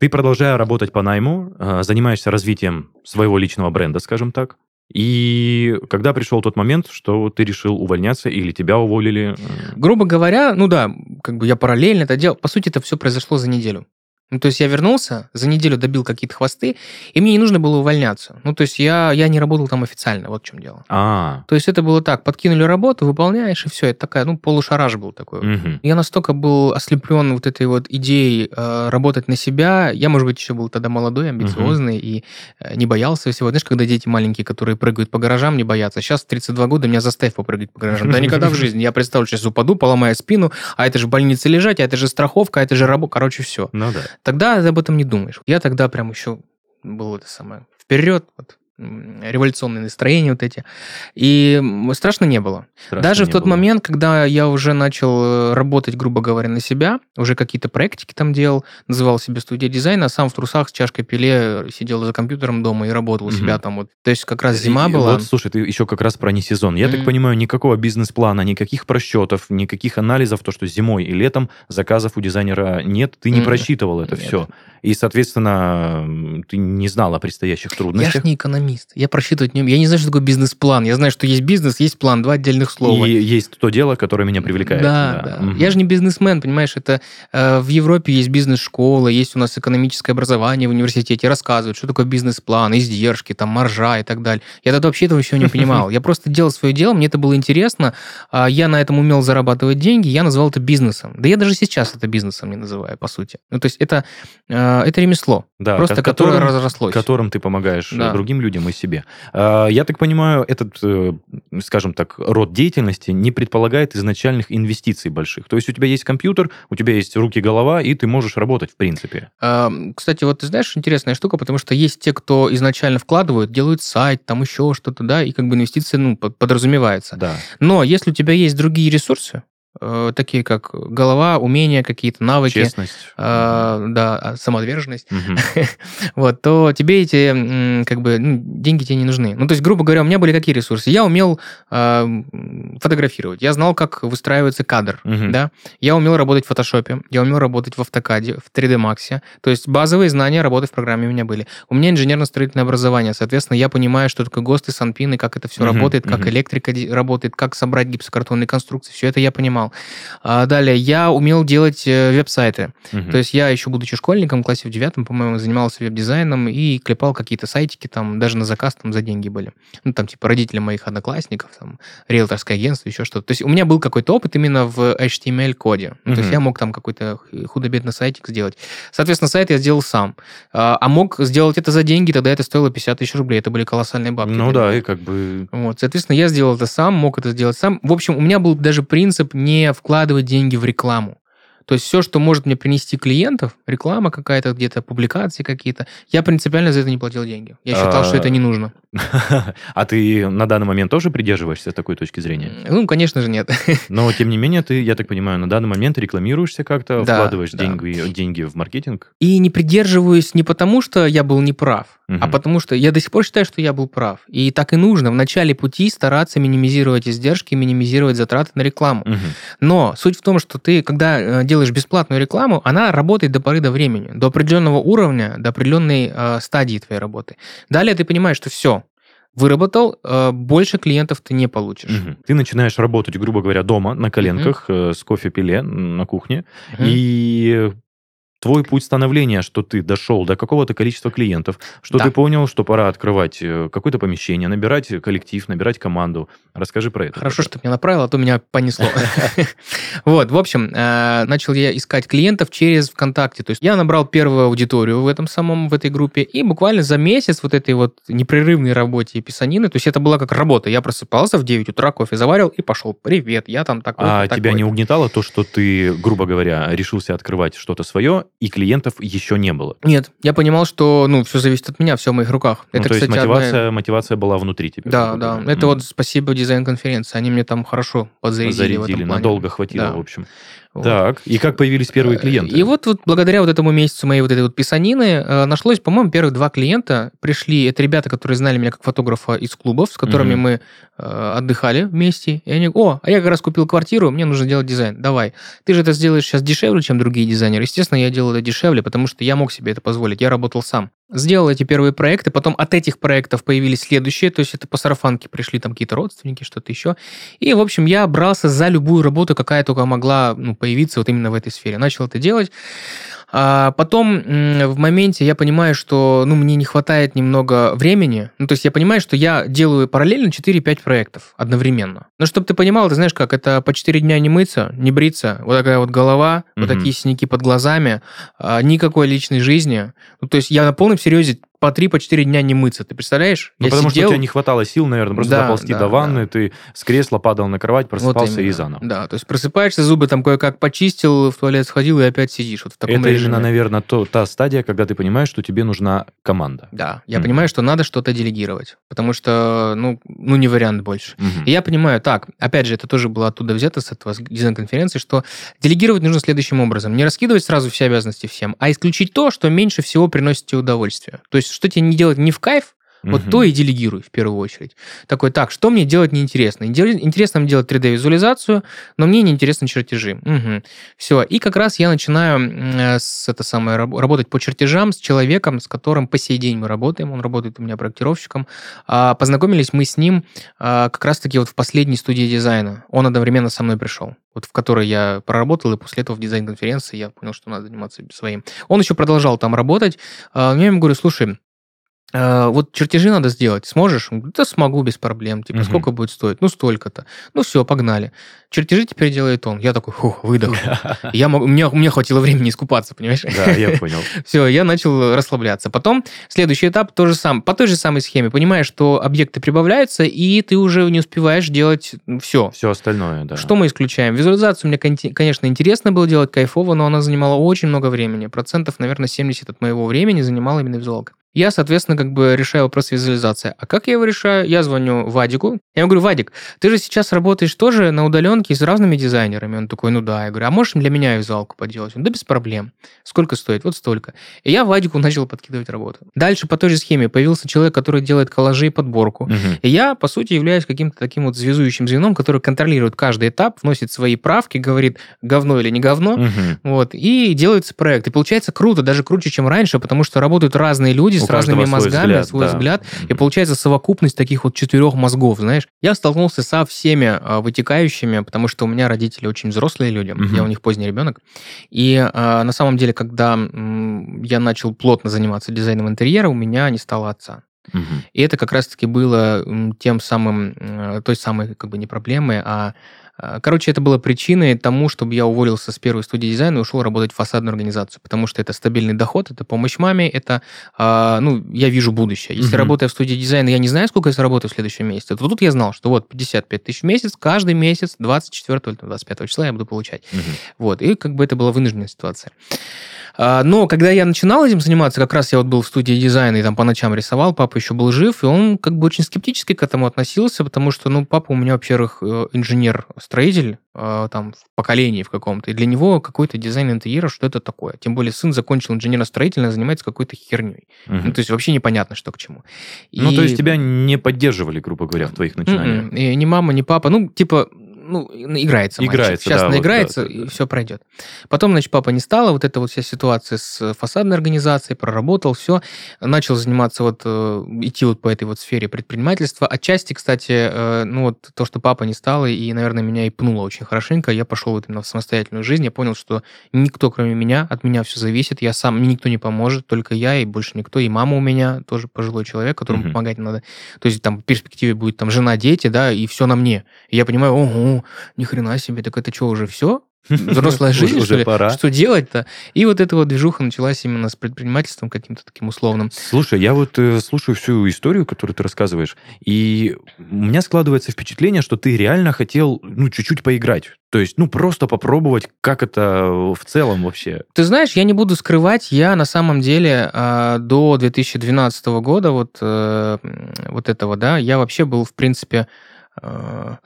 Ты, продолжая работать по найму, э, занимаешься развитием своего личного бренда, скажем так. И когда пришел тот момент, что ты решил увольняться или тебя уволили? Грубо говоря, ну да, как бы я параллельно это делал. По сути, это все произошло за неделю. Ну, то есть я вернулся, за неделю добил какие-то хвосты, и мне не нужно было увольняться. Ну, то есть я, я не работал там официально, вот в чем дело. А, То есть это было так, подкинули работу, выполняешь, и все. Это такая, ну, полушараж был такой. мгм. Я настолько был ослеплен вот этой вот идеей э, работать на себя. Я, может быть, еще был тогда молодой, амбициозный и э, не боялся всего. Знаешь, когда дети маленькие, которые прыгают по гаражам, не боятся. Сейчас в 32 года меня заставь попрыгать по гаражам. Да никогда в жизни. Я представлю, сейчас упаду, поломаю спину, а это же в больнице лежать, а это же страховка, а это же работа. Короче, все. Ну да. Тогда ты об этом не думаешь. Я тогда прям еще был это самое вперед, вот, революционные настроения вот эти. И страшно не было. Страшно Даже в не тот было. момент, когда я уже начал э, работать, грубо говоря, на себя, уже какие-то проектики там делал, называл себе студия дизайна, а сам в трусах с чашкой пиле сидел за компьютером дома и работал у себя там вот. То есть как раз зима И была. Вот, слушай, ты еще как раз про не сезон. Я так понимаю, никакого бизнес-плана, никаких просчетов, никаких анализов, то, что зимой и летом заказов у дизайнера нет, ты не просчитывал это нет. все. И, соответственно, ты не знал о предстоящих Я трудностях. ж не экономист. Я просчитывать не умею. Я не знаю, что такое бизнес-план. Я знаю, что есть бизнес, есть план, два отдельных слова. И есть то дело, которое меня привлекает. Да, да. Мгм. Я же не бизнесмен, понимаешь, это э, в Европе есть бизнес-школа, есть у нас экономическое образование в университете, рассказывают, что такое бизнес-план, издержки, там, маржа и так далее. Я тогда вообще этого всего не понимал. Я просто делал свое дело, мне это было интересно, а я на этом умел зарабатывать деньги, я назвал это бизнесом. Да я даже сейчас это бизнесом не называю, по сути. Ну, то есть это, э, это ремесло, Да, просто ко- которое разрослось. которым ты помогаешь Да. другим людям и себе. А, Я так понимаю, этот, э, скажем так, род деятельности не предполагает изначальных инвестиций больших. То есть у тебя есть компьютер, у тебя есть руки, голова, и ты можешь работать в принципе. Кстати, вот ты знаешь, интересная штука, потому что есть те, кто изначально вкладывают, делают сайт, там еще что-то, да, и как бы инвестиции, ну, под- подразумевается. Да. Но если у тебя есть другие ресурсы, э, такие как голова, умения, какие-то навыки, Честность. э, да, а, самоотверженность, Мгм. вот, то тебе эти, как бы, ну, деньги тебе не нужны. Ну, то есть, грубо говоря, у меня были какие ресурсы? Я умел э, фотографировать, я знал, как выстраивается кадр, Мгм. да, я умел работать в фотошопе, я умел работать в автокаде, в 3D Max, то есть базовые знания работы в программе у меня были. У меня инженерно-строительное образование, соответственно, я понимаю, что такое ГОСТы, санпины, как это все Мгм, работает, как электрика работает, как собрать гипсокартонные конструкции, все это я понимал. А далее, я умел делать э, веб-сайты, Мгм. то есть я еще, будучи школьником, в классе в девятом, по-моему, занимался веб-дизайном и клепал какие-то сайтики, там даже на заказ там за деньги были. Ну, там, типа, родители моих одноклассников, там, риэлторское агентство, еще что-то. То есть у меня был какой-то опыт именно в HTML-коде. Ну, то есть я мог там какой-то х- худо-бедный сайтик сделать. Соответственно, сайт я сделал сам. А а мог сделать это за деньги, тогда это стоило 50 тысяч рублей. Это были колоссальные бабки. Ну да, и как бы... Вот, соответственно, я сделал это сам, мог это сделать сам. В общем, у меня был даже принцип не вкладывать деньги в рекламу. То есть все, что может мне принести клиентов, реклама какая-то, где-то публикации какие-то, я принципиально за это не платил деньги. Я считал, что А, это не нужно. А ты на данный момент тоже придерживаешься такой точки зрения? Ну, конечно же, нет. Но, тем не менее, ты, я так понимаю, на данный момент рекламируешься как-то, Да, вкладываешь да. деньги, деньги в маркетинг. И не придерживаюсь не потому, что я был неправ, а Мгм. потому что я до сих пор считаю, что я был прав. И так и нужно в начале пути стараться минимизировать издержки, минимизировать затраты на рекламу. Но суть в том, что ты, когда э, делаешь бесплатную рекламу, она работает до поры до времени, до определенного уровня, до определенной э, стадии твоей работы. Далее ты понимаешь, что все, выработал, э, больше клиентов ты не получишь. Мгм. Ты начинаешь работать, грубо говоря, дома, на коленках, э, с кофе-пиле на кухне, Мгм. и твой путь становления, что ты дошел до какого-то количества клиентов, что Да. ты понял, что пора открывать э, какое-то помещение, набирать коллектив, набирать команду. Расскажи про это. Хорошо, что ты меня направил, а то меня понесло. Вот, в общем, э, начал я искать клиентов через ВКонтакте. То есть я набрал первую аудиторию в этом самом, в этой группе, и буквально за месяц вот этой вот непрерывной работе и писанины, то есть это была как работа. Я просыпался в 9 утра, кофе заварил и пошел. Привет, я там такой А тебя не угнетало то, что ты, грубо говоря, решился открывать что-то свое, и клиентов еще не было? Нет, я понимал, что, ну, все зависит от меня, все в моих руках. Ну, это, то есть кстати, одна- мотивация, мотивация была внутри тебя. Да, да. говоря. Это Мгм. вот спасибо дизайн-конференции. Они мне там хорошо подзарядили в этом зарядили, плане. надолго хватило, Да. в общем. Вот. Так, и как появились первые Э, клиенты? И вот, вот благодаря вот этому месяцу моей вот этой вот писанины э, нашлось, по-моему, первых два клиента пришли. Это ребята, которые знали меня как фотографа из клубов, с которыми Мгм. мы э, отдыхали вместе. И они, о, а я как раз купил квартиру, мне нужно делать дизайн. Давай. Ты же это сделаешь сейчас дешевле, чем другие дизайнеры. Естественно, я делал это дешевле, потому что я мог себе это позволить. Я работал сам. Сделал эти первые проекты, потом от этих проектов появились следующие, то есть это по сарафанке пришли там какие-то родственники, что-то еще. И, в общем, я брался за любую работу, какая только могла ну, появиться вот именно в этой сфере. Начал это делать. А потом в моменте я понимаю, что ну, мне не хватает немного времени. Ну, то есть я понимаю, что я делаю параллельно 4-5 проектов одновременно. Но чтобы ты понимал, ты знаешь как, это по 4 дня не мыться, не бриться, вот такая вот голова, вот Мгм. такие синяки под глазами, а, никакой личной жизни. Ну, то есть я на полном серьезе по 3-4 дня не мыться, ты представляешь? Ну, я потому что сидел- у тебя не хватало сил, наверное, просто Да, доползти да, до ванны, да. ты с кресла падал на кровать, Вот просыпался и именно. заново. Да, то есть просыпаешься, зубы там кое-как почистил, в туалет сходил и опять сидишь вот в таком Это режиме. именно, наверное, то, та стадия, когда ты понимаешь, что тебе нужна команда. Да, я Мгм. понимаю, что надо что-то делегировать, потому что, ну, ну не вариант больше. Мгм. И я понимаю, так, опять же, это тоже было оттуда взято, с этого дизайн-конференции, что делегировать нужно следующим образом. Не раскидывать сразу все обязанности всем, а исключить то, что меньше всего приносит тебе удовольствие. То есть, что тебе не делать не в кайф, вот то и делегируй в первую очередь. Такой, так, что мне делать неинтересно? Интерес- Интересно мне делать 3D-визуализацию, но мне неинтересны чертежи. Все. И как раз я начинаю э, с, это самое, раб- работать по чертежам с человеком, с которым по сей день мы работаем. Он работает у меня проектировщиком. А, Познакомились мы с ним а, как раз-таки вот в последней студии дизайна. Он одновременно со мной пришел, вот в которой я проработал, и после этого в дизайн-конференции я понял, что надо заниматься своим. Он еще продолжал там работать. А, Я ему говорю, слушай, вот чертежи надо сделать. Сможешь? Да смогу без проблем. Типа, Мгм. сколько будет стоить? Ну, столько-то. Ну, все, погнали. Чертежи теперь делает он. Я такой, фух, выдох. Я мне, мне хватило времени искупаться, понимаешь? Да, я понял. Все, я начал расслабляться. Потом следующий этап то же сам, по той же самой схеме. Понимаешь, что объекты прибавляются, и ты уже не успеваешь делать все. Все остальное, да. Что мы исключаем? Визуализацию мне, конечно, интересно было делать, кайфово, но она занимала очень много времени. Процентов, наверное, 70 от моего времени занимала именно визуалка. Я, соответственно, как бы решаю вопрос визуализации. А как я его решаю? Я звоню Вадику. Я ему говорю, Вадик, ты же сейчас работаешь тоже на удаленке с разными дизайнерами. Он такой, ну да. Я говорю, а можешь для меня визуалку поделать? Он, да без проблем. Сколько стоит? Вот столько. И я Вадику начал подкидывать работу. Дальше по той же схеме появился человек, который делает коллажи и подборку. Мгм. И я, по сути, являюсь каким-то таким вот связующим звеном, который контролирует каждый этап, вносит свои правки, говорит, говно или не говно, Мгм. вот, и делается проект. И получается круто, даже круче, чем раньше, потому что работают разные люди с разными каждого свой мозгами, взгляд, свой да. взгляд, и получается совокупность таких вот четырех мозгов, знаешь. Я столкнулся со всеми а, вытекающими, потому что у меня родители очень взрослые люди, Мгм. я у них поздний ребенок. И а, на самом деле, когда я начал плотно заниматься дизайном интерьера, у меня не стало отца. Мгм. И это как раз-таки было тем самым, э, той самой, как бы не проблемой, а а, Короче, это было причиной тому, чтобы я уволился с первой студии дизайна и ушел работать в фасадную организацию, потому что это стабильный доход, это помощь маме, это, а, ну, я вижу будущее. Если Мгм. работая в студии дизайна, я не знаю, сколько я заработаю в следующем месяце, то тут я знал, что вот 55 тысяч в месяц, каждый месяц 24 или 25 числа я буду получать. Мгм. Вот, и как бы это была вынужденная ситуация. А, Но когда я начинал этим заниматься, как раз я вот был в студии дизайна и там по ночам рисовал, папа еще был жив, и он как бы очень скептически к этому относился, потому что, ну, папа у меня, во-первых, э, инженер-строитель, э, там, в поколении в каком-то, и для него какой-то дизайн интерьера, что это такое? Тем более сын закончил инженерно-строительное, занимается какой-то херней. Мгм. Ну, то есть вообще непонятно, что к чему. Ну, то И- есть тебя не поддерживали, грубо говоря, в твоих начинаниях. М-м. И ни мама, ни папа. Ну, типа, ну, играется. Играется, Сейчас да, вот, наиграется, да, да, и да. все пройдет. Потом, значит, папа не стало. Вот эта вот вся ситуация с фасадной организацией, проработал, все. Начал заниматься вот, э, идти вот по этой вот сфере предпринимательства. Отчасти, кстати, э, ну, вот то, что папа не стало, и, наверное, меня и пнуло очень хорошенько. Я пошел вот именно в самостоятельную жизнь. Я понял, что никто, кроме меня, от меня все зависит. Я сам, мне никто не поможет, только я и больше никто. И мама у меня тоже пожилой человек, которому Мгм. помогать надо. То есть там в перспективе будет там жена, дети, да, и все на мне. И я понимаю, ого, ни хрена себе, так это что, уже все? Взрослая жизнь, Уже- что уже пора. Что делать-то? И вот эта вот движуха началась именно с предпринимательством каким-то таким условным. Слушай, я вот э, слушаю всю историю, которую ты рассказываешь, и у меня складывается впечатление, что ты реально хотел, ну, чуть-чуть поиграть. То есть, ну, просто попробовать, как это в целом вообще. Ты знаешь, я не буду скрывать, я на самом деле а, до 2012 года вот, э, вот этого, да, я вообще был, в принципе, э, э,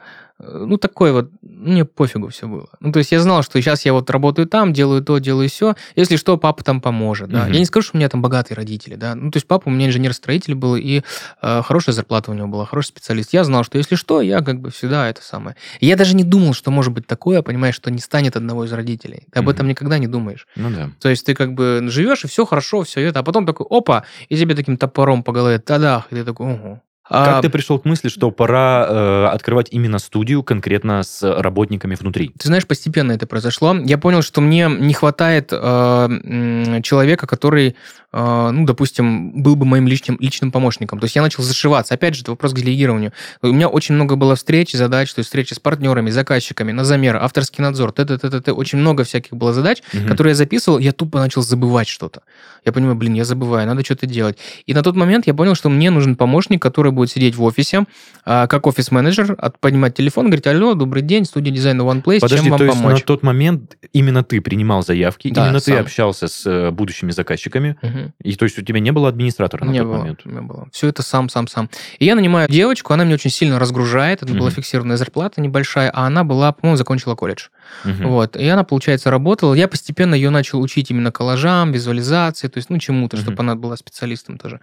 ну, такой вот, мне пофигу все было. Ну, то есть я знал, что сейчас я вот работаю там, делаю то, делаю все. Если что, папа там поможет, да. Угу. Я не скажу, что у меня там богатые родители, да. Ну, то есть папа у меня инженер-строитель был, и э, хорошая зарплата у него была, хороший специалист. Я знал, что если что, я как бы всегда это самое. я даже не думал, что может быть такое, понимаешь, что не станет одного из родителей. Ты об этом никогда не думаешь. Ну да. То есть ты как бы живешь, и все хорошо, все это, а потом такой, опа, и тебе таким топором по голове, тадах, и ты такой, угу. Как а, ты пришел к мысли, что пора э, открывать именно студию конкретно с работниками внутри? Ты знаешь, постепенно это произошло. Я понял, что мне не хватает э, человека, который, ну, допустим, был бы моим личным, личным помощником. То есть я начал зашиваться. Опять же, это вопрос к делегированию. У меня очень много было встреч, задач, то есть встречи с партнерами, заказчиками, на замер, авторский надзор, т -т -т -т -т. очень много всяких было задач, угу. которые я записывал, я тупо начал забывать что-то. Я понимаю, блин, я забываю, надо что-то делать. И на тот момент я понял, что мне нужен помощник, который будет сидеть в офисе, а, как офис-менеджер, поднимать телефон, говорить, алло, добрый день, студия дизайна OnePlace, Подожди, чем вам то есть помочь? на тот момент именно ты принимал заявки, да, именно сам. ты общался с э, будущими заказчиками, угу. И то есть у тебя не было администратора на не тот было, момент? Не было. Все это сам, сам, сам. И я нанимаю девочку, она меня очень сильно разгружает, это угу. была фиксированная зарплата небольшая, а она была, по-моему, закончила колледж. Угу. Вот. И она, получается, работала. Я постепенно ее начал учить именно коллажам, визуализации, то есть, ну, чему-то, угу. чтобы она была специалистом тоже.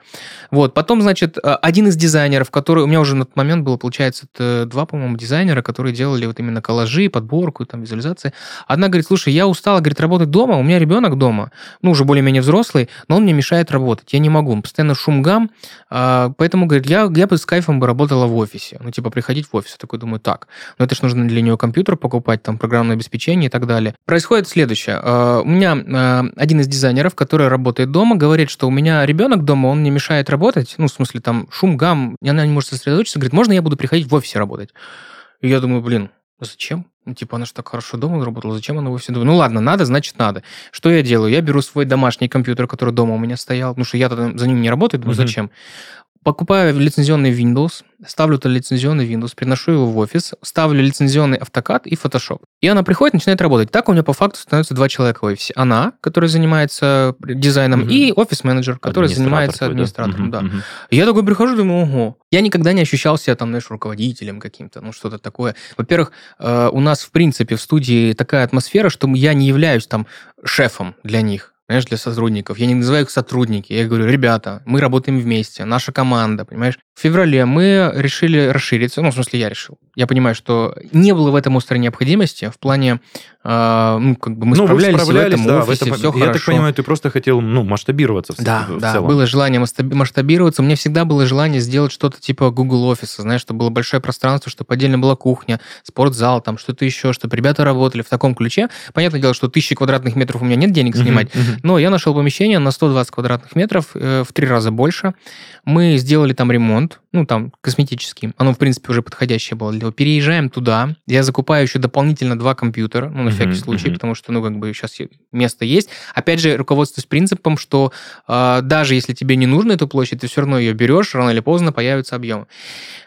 Вот. Потом, значит, э, один из дизайнеров, который... У меня уже на тот момент было, получается, два, по-моему, дизайнера, которые делали вот именно коллажи, подборку, там, визуализации. Одна говорит, слушай, я устала, говорит, работать дома, у меня ребенок дома, ну, уже более-менее взрослый, но он мне мешает работать, я не могу, постоянно шум, гам, а, поэтому, говорит, я, я бы с кайфом бы работала в офисе, ну, типа, приходить в офис. Я такой думаю, так, но это же нужно для нее компьютер покупать, там, программное обеспечение и так далее. Происходит следующее. А, у меня а, один из дизайнеров, который работает дома, говорит, что у меня ребенок дома, он мне мешает работать, ну, в смысле, там, шум, гам, она не может сосредоточиться, говорит, можно я буду приходить в офисе работать? И я думаю, блин, зачем? Ну, типа, она же так хорошо дома работала, зачем она в офисе? Думаю, ну ладно, надо, значит надо. Что я делаю? Я беру свой домашний компьютер, который дома у меня стоял, потому что я за ним не работаю, думаю, угу. зачем? Покупаю лицензионный Windows, ставлю туда лицензионный Windows, приношу его в офис, ставлю лицензионный AutoCAD и Photoshop. И она приходит, начинает работать. Так у меня по факту становится два человека в офисе. Она, которая занимается дизайном, угу. и офис-менеджер, который занимается администратором. Да. Угу. И я такой прихожу, думаю, ого. Я никогда не ощущал себя там, знаешь, руководителем каким-то, ну что-то такое. Во-первых, э, у нас, в принципе, в студии такая атмосфера, что я не являюсь там шефом для них понимаешь, для сотрудников. Я не называю их сотрудники, я говорю, ребята, мы работаем вместе, наша команда, понимаешь. В феврале мы решили расшириться, ну, в смысле, я решил. Я понимаю, что не было в этом острой необходимости в плане, э, ну, как бы мы ну, справлялись, справлялись в этом да, офисе, в этом, все Я хорошо. так понимаю, ты просто хотел, ну, масштабироваться в, да, в да, целом. было желание масштабироваться. У меня всегда было желание сделать что-то типа Google офиса, знаешь, чтобы было большое пространство, чтобы отдельно была кухня, спортзал, там что-то еще, чтобы ребята работали в таком ключе. Понятное дело, что тысячи квадратных метров у меня нет денег снимать, uh-huh, uh-huh. Но я нашел помещение на 120 квадратных метров, э, в три раза больше. Мы сделали там ремонт, ну, там, косметический. Оно, в принципе, уже подходящее было для него. Переезжаем туда. Я закупаю еще дополнительно два компьютера, ну, на uh-huh, всякий случай, uh-huh. потому что, ну, как бы сейчас место есть. Опять же, руководствуюсь принципом, что э, даже если тебе не нужна эта площадь, ты все равно ее берешь, рано или поздно появится объем.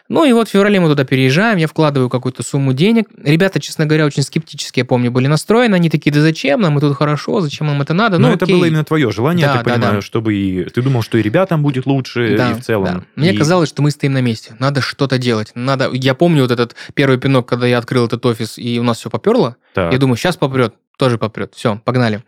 Ну и вот в феврале мы туда переезжаем, я вкладываю какую-то сумму денег. Ребята, честно говоря, очень скептически, я помню, были настроены. Они такие, да зачем нам, мы тут хорошо, зачем нам это надо? Но ну, это было именно твое желание, да, я так да, понимаю, да. чтобы и... Ты думал, что и ребятам будет лучше, да, и в целом. Да. Мне и... казалось, что мы стоим на месте. Надо что-то делать. Надо... Я помню вот этот первый пинок, когда я открыл этот офис, и у нас все поперло. Так. Я думаю, сейчас попрет тоже попрет. Все, погнали.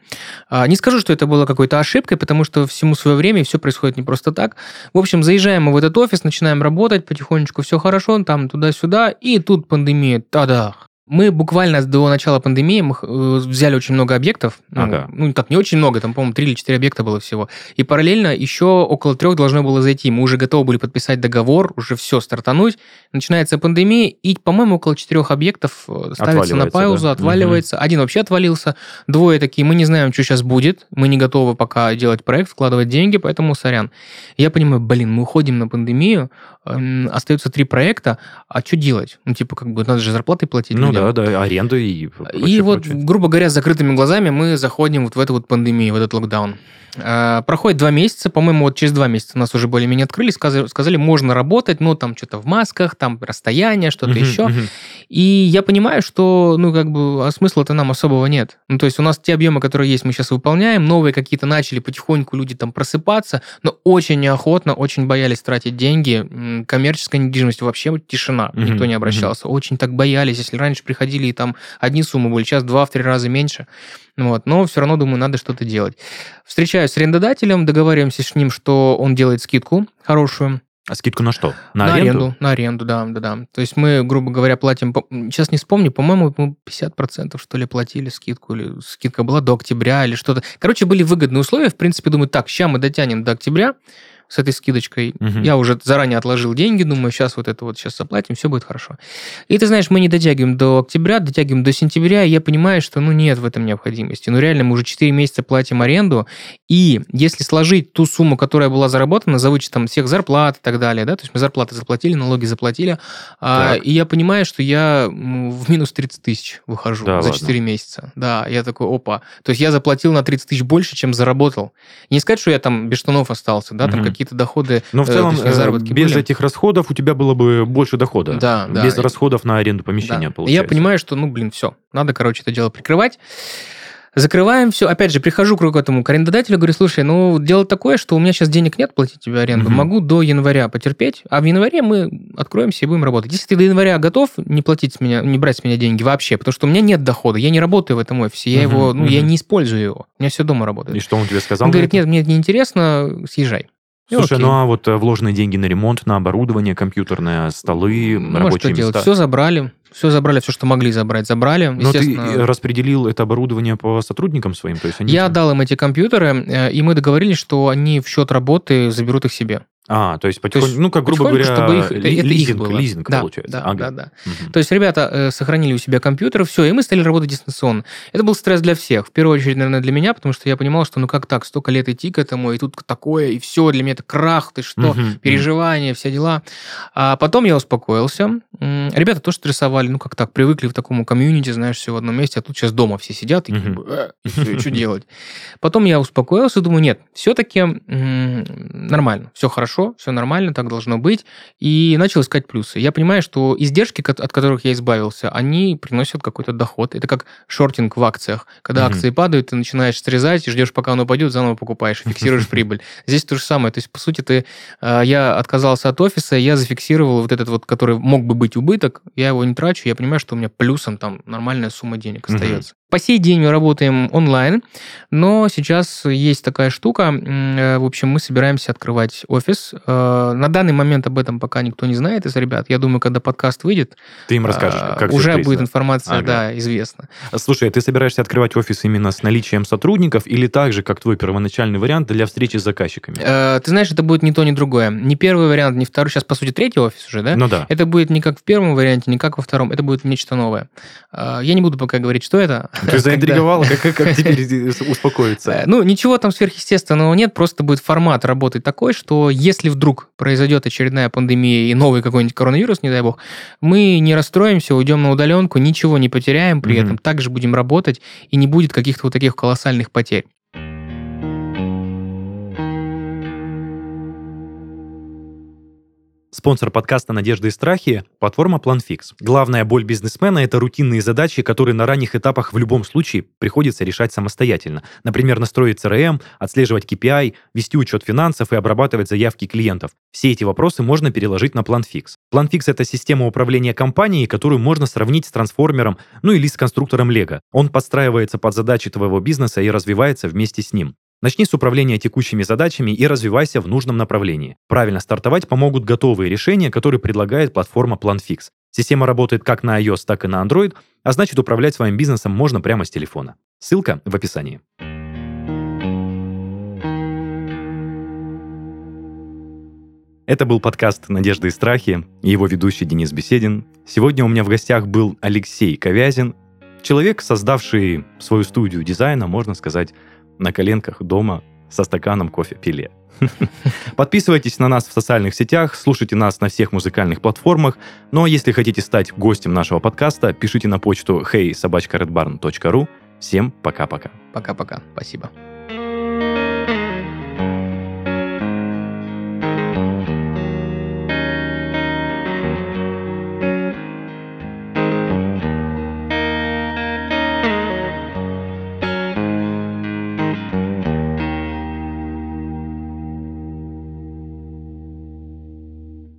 А, не скажу, что это было какой-то ошибкой, потому что всему свое время, и все происходит не просто так. В общем, заезжаем мы в этот офис, начинаем работать, потихонечку все хорошо, там туда-сюда, и тут пандемия, тадах. Мы буквально до начала пандемии мы э, взяли очень много объектов. Ну, ага. Ну, как не очень много, там, по-моему, 3 или 4 объекта было всего. И параллельно еще около трех должно было зайти. Мы уже готовы были подписать договор, уже все, стартануть. Начинается пандемия, и, по-моему, около четырех объектов э, ставится на паузу, да? отваливается. Угу. Один вообще отвалился. Двое такие, мы не знаем, что сейчас будет. Мы не готовы пока делать проект, вкладывать деньги, поэтому сорян. Я понимаю, блин, мы уходим на пандемию, остается три проекта, а что делать? Ну, типа, как бы, надо же зарплаты платить. Ну людям. Да, да, аренду и прочее, И вот, прочее. грубо говоря, с закрытыми глазами мы заходим вот в эту вот пандемию, в этот локдаун. А, проходит два месяца, по-моему, вот через два месяца нас уже более-менее открыли, сказали, сказали, можно работать, но там что-то в масках, там расстояние, что-то uh-huh, еще. Uh-huh. И я понимаю, что, ну, как бы, а смысла-то нам особого нет. Ну, то есть у нас те объемы, которые есть, мы сейчас выполняем, новые какие-то начали потихоньку люди там просыпаться, но очень неохотно, очень боялись тратить деньги. Коммерческая недвижимость вообще тишина, mm-hmm. никто не обращался. Mm-hmm. Очень так боялись, если раньше приходили и там одни суммы были, сейчас два-три раза меньше. Вот, но все равно, думаю, надо что-то делать. Встречаюсь с арендодателем, договариваемся с ним, что он делает скидку хорошую, а скидку на что? На, на аренду? аренду? На аренду, да, да, да. То есть мы, грубо говоря, платим, сейчас не вспомню, по-моему, мы 50% что ли платили скидку, или скидка была до октября, или что-то. Короче, были выгодные условия, в принципе, думаю, так, сейчас мы дотянем до октября, с этой скидочкой. Угу. Я уже заранее отложил деньги, думаю, сейчас вот это вот сейчас заплатим, все будет хорошо. И ты знаешь, мы не дотягиваем до октября, дотягиваем до сентября, и я понимаю, что ну нет в этом необходимости. Ну реально, мы уже 4 месяца платим аренду, и если сложить ту сумму, которая была заработана за вычетом всех зарплат и так далее, да, то есть мы зарплаты заплатили, налоги заплатили, а, и я понимаю, что я в минус 30 тысяч выхожу да, за ладно. 4 месяца. Да, я такой, опа. То есть я заплатил на 30 тысяч больше, чем заработал. Не сказать, что я там без штанов остался, да, там угу какие-то доходы. Но в э, целом точнее, заработки без были. этих расходов у тебя было бы больше дохода. Да, да. Без расходов на аренду помещения, да. получается. я понимаю, что, ну, блин, все, надо, короче, это дело прикрывать. Закрываем все. Опять же, прихожу к этому к арендодателю, говорю, слушай, ну, дело такое, что у меня сейчас денег нет платить тебе аренду, угу. могу до января потерпеть, а в январе мы откроемся и будем работать. Если ты до января готов не платить с меня, не брать с меня деньги вообще, потому что у меня нет дохода, я не работаю в этом офисе, я угу, его, ну, угу. я не использую его, у меня все дома работает. И что он тебе сказал? Он говорит, нет, мне это не интересно, съезжай. Слушай, Окей. ну а вот э, вложенные деньги на ремонт, на оборудование, компьютерные столы, ну, рабочие что места? Все забрали, все забрали, все, что могли забрать, забрали. Но ты распределил это оборудование по сотрудникам своим? То есть они... Я дал им эти компьютеры, э, и мы договорились, что они в счет работы заберут их себе. А, то есть потихоньку, то есть, ну, как грубо говоря, чтобы их, ли, это лизинг, их было. лизинг да, получается. Да, ага. да, да. Угу. То есть ребята э, сохранили у себя компьютеры, все, и мы стали работать дистанционно. Это был стресс для всех. В первую очередь, наверное, для меня, потому что я понимал, что ну как так, столько лет идти к этому, и тут такое, и все, для меня это крах, ты что, угу, переживания, все дела. А потом я успокоился. Ребята тоже стрессовали, ну как так, привыкли в такому комьюнити, знаешь, все в одном месте, а тут сейчас дома все сидят, и, э, и что делать. Потом я успокоился, думаю, нет, все-таки нормально, все хорошо, все нормально, так должно быть, и начал искать плюсы. Я понимаю, что издержки, от которых я избавился, они приносят какой-то доход. Это как шортинг в акциях. Когда mm-hmm. акции падают, ты начинаешь срезать, ждешь, пока он упадет, заново покупаешь, фиксируешь прибыль. Здесь то же самое. То есть, по сути, ты, э, я отказался от офиса, я зафиксировал вот этот вот, который мог бы быть убыток, я его не трачу, я понимаю, что у меня плюсом там нормальная сумма денег остается. По сей день мы работаем онлайн, но сейчас есть такая штука. Э, в общем, мы собираемся открывать офис. Э, на данный момент об этом пока никто не знает из ребят. Я думаю, когда подкаст выйдет, ты им расскажешь, э, как уже будет информация, ага. да, известна. Слушай, а ты собираешься открывать офис именно с наличием сотрудников или также, как твой первоначальный вариант, для встречи с заказчиками? Ты знаешь, это будет ни то, ни другое. Не первый вариант, не второй. Сейчас, по сути, третий офис уже, да? Ну да. Это будет не как в первом варианте, не как во втором. Это будет нечто новое. Я не буду пока говорить, что это. Ты заинтриговал, как, как теперь успокоиться? Э, ну, ничего там сверхъестественного нет, просто будет формат работы такой, что если вдруг произойдет очередная пандемия и новый какой-нибудь коронавирус, не дай бог, мы не расстроимся, уйдем на удаленку, ничего не потеряем при этом, также будем работать, и не будет каких-то вот таких колоссальных потерь. Спонсор подкаста «Надежды и страхи» – платформа PlanFix. Главная боль бизнесмена – это рутинные задачи, которые на ранних этапах в любом случае приходится решать самостоятельно. Например, настроить CRM, отслеживать KPI, вести учет финансов и обрабатывать заявки клиентов. Все эти вопросы можно переложить на PlanFix. PlanFix – это система управления компанией, которую можно сравнить с трансформером, ну или с конструктором Lego. Он подстраивается под задачи твоего бизнеса и развивается вместе с ним. Начни с управления текущими задачами и развивайся в нужном направлении. Правильно стартовать помогут готовые решения, которые предлагает платформа PlanFix. Система работает как на iOS, так и на Android, а значит управлять своим бизнесом можно прямо с телефона. Ссылка в описании. Это был подкаст «Надежды и страхи» и его ведущий Денис Беседин. Сегодня у меня в гостях был Алексей Ковязин, человек, создавший свою студию дизайна, можно сказать, на коленках дома со стаканом кофе пиле. Подписывайтесь на нас в социальных сетях, слушайте нас на всех музыкальных платформах. Ну а если хотите стать гостем нашего подкаста, пишите на почту hey Всем пока-пока. Пока-пока. Спасибо.